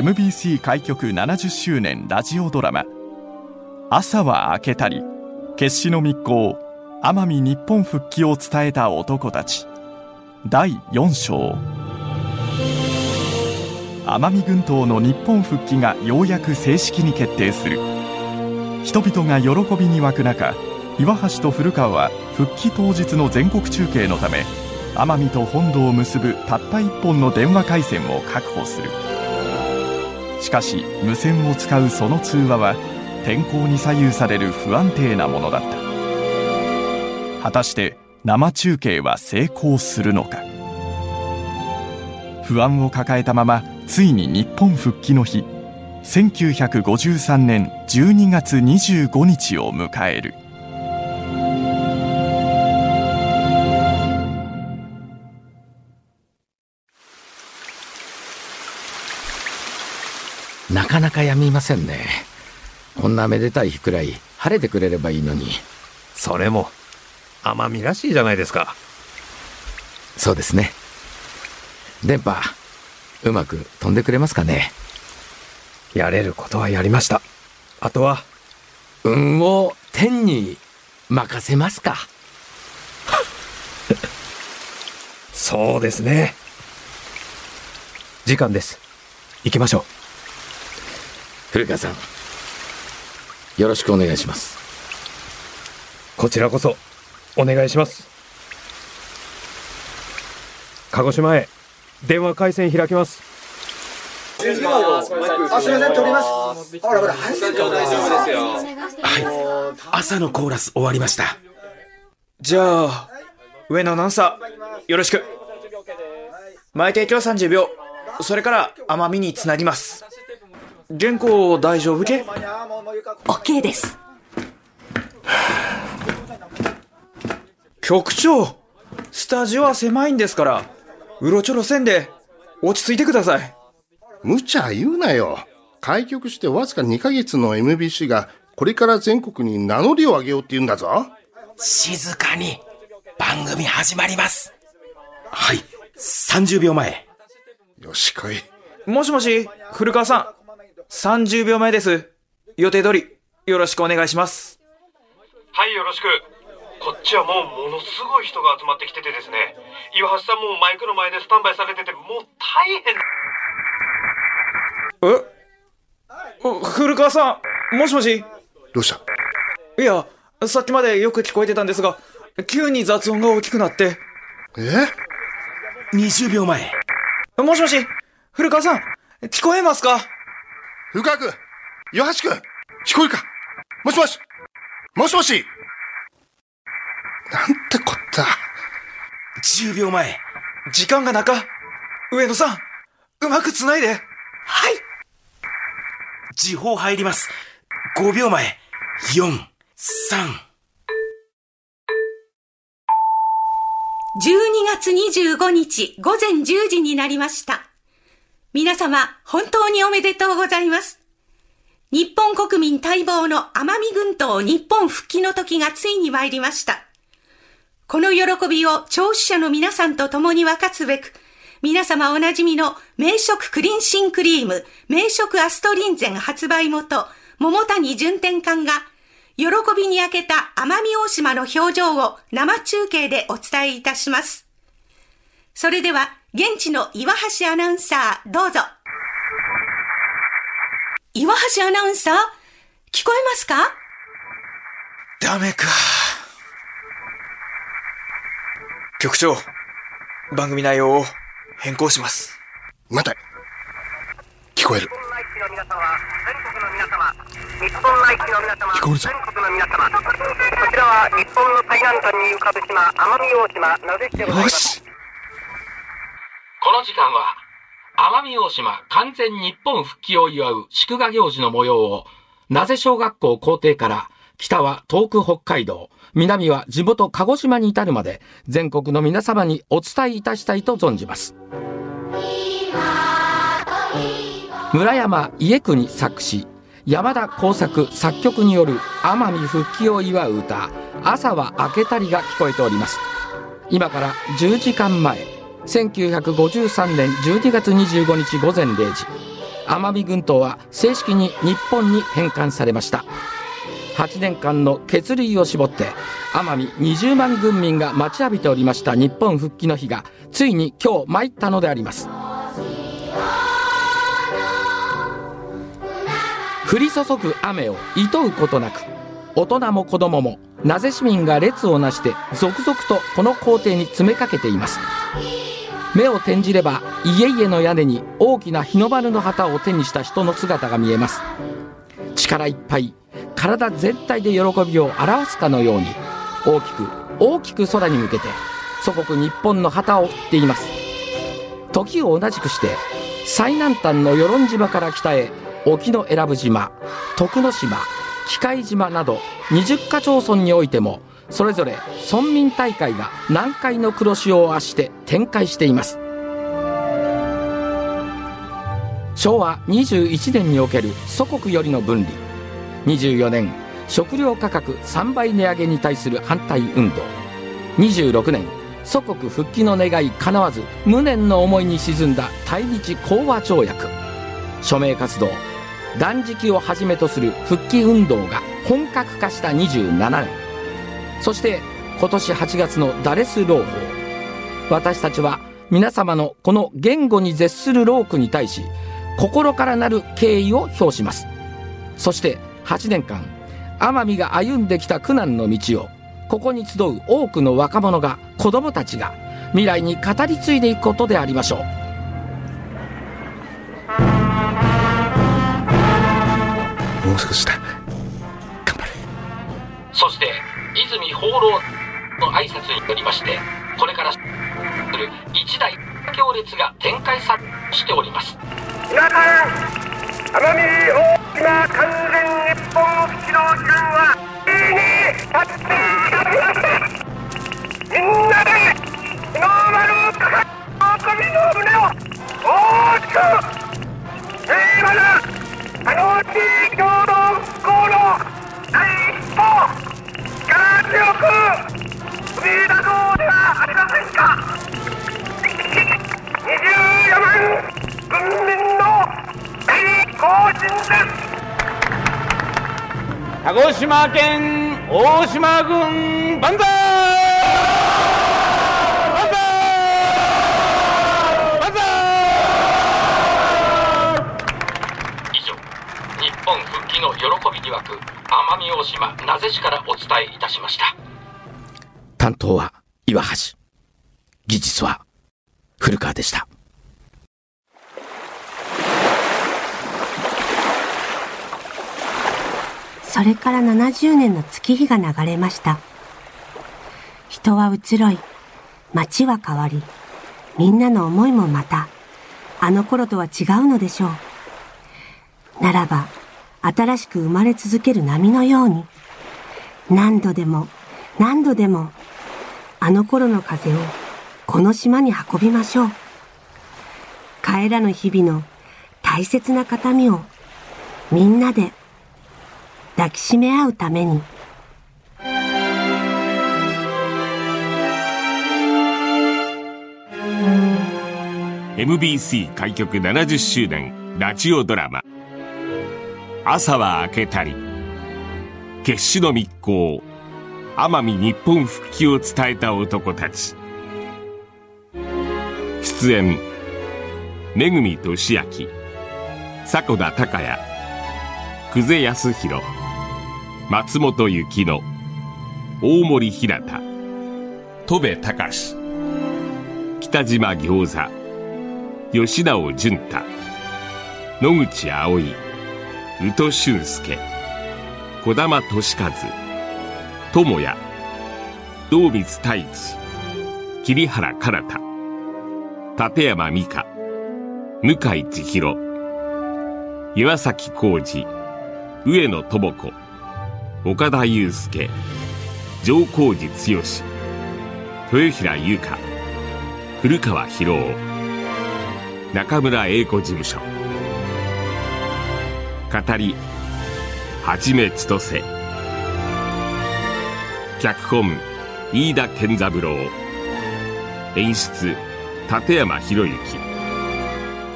MBC 開局70周年ラジオドラマ「朝は明けたり決死の密航奄美日本復帰を伝えた男たち」第4章。奄美群島の日本復帰がようやく正式に決定する。人々が喜びに沸く中岩橋と古川は復帰当日の全国中継のため奄美と本土を結ぶたった一本の電話回線を確保する。しかし無線を使うその通話は天候に左右される不安定なものだった。果たして生中継は成功するのか。不安を抱えたままついに日本復帰の日1953年12月25日を迎える。なかなかやみませんね。こんなめでたい日くらい晴れてくれればいいのに。それも奄美らしいじゃないですか。そうですね。電波うまく飛んでくれますかね。やれることはやりました。あとは運を天に任せますか。そうですね。時間です。行きましょう古川さんよろしくお願いしますこちらこそお願いします鹿児島へ電話回線開きますあ、すみません、取ります。ほらほら、はい、はい朝のコーラス終わりましたじゃあ、上のアナウンサー、よろしく。前提供30秒。それから、奄美につなぎます。原稿大丈夫け？OK です。局長スタジオは狭いんですから、うろちょろせんで、落ち着いてください。無茶言うなよ。開局してわずか2ヶ月の MBC が、これから全国に名乗りを上げようって言うんだぞ。静かに番組始まりますはい30秒前よし、来い。もしもし、古川さん。30秒前です。予定通り、よろしくお願いします。はい、よろしく。こっちはもうものすごい人が集まってきててですね。岩橋さんもマイクの前でスタンバイされてて、もう大変え？お古川さん、もしもし？どうした？いや、さっきまでよく聞こえてたんですが、急に雑音が大きくなって。え？20秒前もしもし古川さん、聞こえますか？古川君岩橋君聞こえるか？もしもしもしもしなんてこった。10秒前時間がなか。上野さん、うまく繋いで。はい時報入ります5秒前4 3 12月25日午前10時になりました。皆様、本当におめでとうございます。日本国民待望の奄美群島日本復帰の時がついに参りました。この喜びを聴取者の皆さんと共に分かつべく、皆様おなじみの名食クリンシンクリーム、名食アストリンゼン発売元、桃谷順天館が、喜びに焼けた奄美大島の表情を生中継でお伝えいたします。それでは、現地の岩橋アナウンサー、どうぞ。岩橋アナウンサー、聞こえますか？ダメか。局長、番組内容を変更します。待て。聞こえる。日本内地の皆様、聞こえるぞ全国の皆様、こちらは日本の最南端に浮かぶ島、奄美大島、名瀬市でございよます。この時間は、奄美大島完全日本復帰を祝う祝賀行事の模様を、名瀬小学校校庭から、北は遠く北海道、南は地元鹿児島に至るまで、全国の皆様にお伝えいたしたいと存じます。村山家国作詞、山田耕作作曲による奄美復帰を祝う歌、朝は明けたりが聞こえております。今から10時間前、1953年12月25日午前0時奄美群島は正式に日本に返還されました。8年間の決意を絞って奄美20万軍民が待ちわびておりました日本復帰の日がついに今日参ったのであります。降り注ぐ雨をいとうことなく大人も子供もなぜ市民が列をなして続々とこの校庭に詰めかけています。目を転じれば家々の屋根に大きな日の丸の旗を手にした人の姿が見えます。力いっぱい体全体で喜びを表すかのように大きく大きく空に向けて祖国日本の旗を振っています。時を同じくして最南端の与論島から北へ沖永良部島徳之島機械島など20か町村においてもそれぞれ村民大会が南海の黒潮をあして展開しています。昭和21年における祖国よりの分離。24年食料価格3倍値上げに対する反対運動。26年祖国復帰の願い叶わず無念の思いに沈んだ対日講和条約。署名活動断食をはじめとする復帰運動が本格化した27年。そして今年8月のダレス労法私たちは皆様のこの言語に絶する労苦に対し心からなる敬意を表します。そして8年間奄美が歩んできた苦難の道をここに集う多くの若者が子供たちが未来に語り継いでいくことでありましょう。もう少しだ。そして泉放浪の挨拶によりましてこれからする一大行列が展開さしております。皆さん奄美大島完全鹿児島県大島郡万歳！以上日本復帰の喜びに沸く奄美大島名瀬市からお伝えいたしました。担当は岩橋。技術は古川でした。それから70年の月日が流れました。人は移ろい、街は変わり、みんなの思いもまた、あの頃とは違うのでしょう。ならば、新しく生まれ続ける波のように、何度でも、何度でも、あの頃の風をこの島に運びましょう。帰らぬ日々の大切な形見をみんなで抱きしめ合うために。MBC 開局70周年ラジオドラマ「朝は明けたり」決死の密航奄美日本復帰を伝えた男たち。出演めぐみとしあき迫田孝也久世康弘。松本幸乃大森ひなた。戸部隆。北島餃子。吉直淳太。野口葵。宇都俊介。児玉俊和。智也。道光太一。桐原かなた立山美香。向井千尋。岩崎浩二。上野智子。岡田祐介上皇寺剛豊平優香古川博夫中村英子事務所語りはじめ千歳脚本飯田健三郎演出立山博之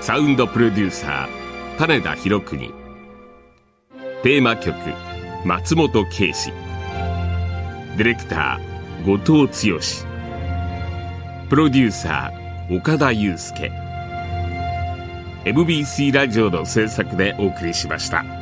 サウンドプロデューサー種田博国テーマ曲松本圭司。ディレクター後藤剛。プロデューサー岡田祐介。MBC ラジオの制作でお送りしました。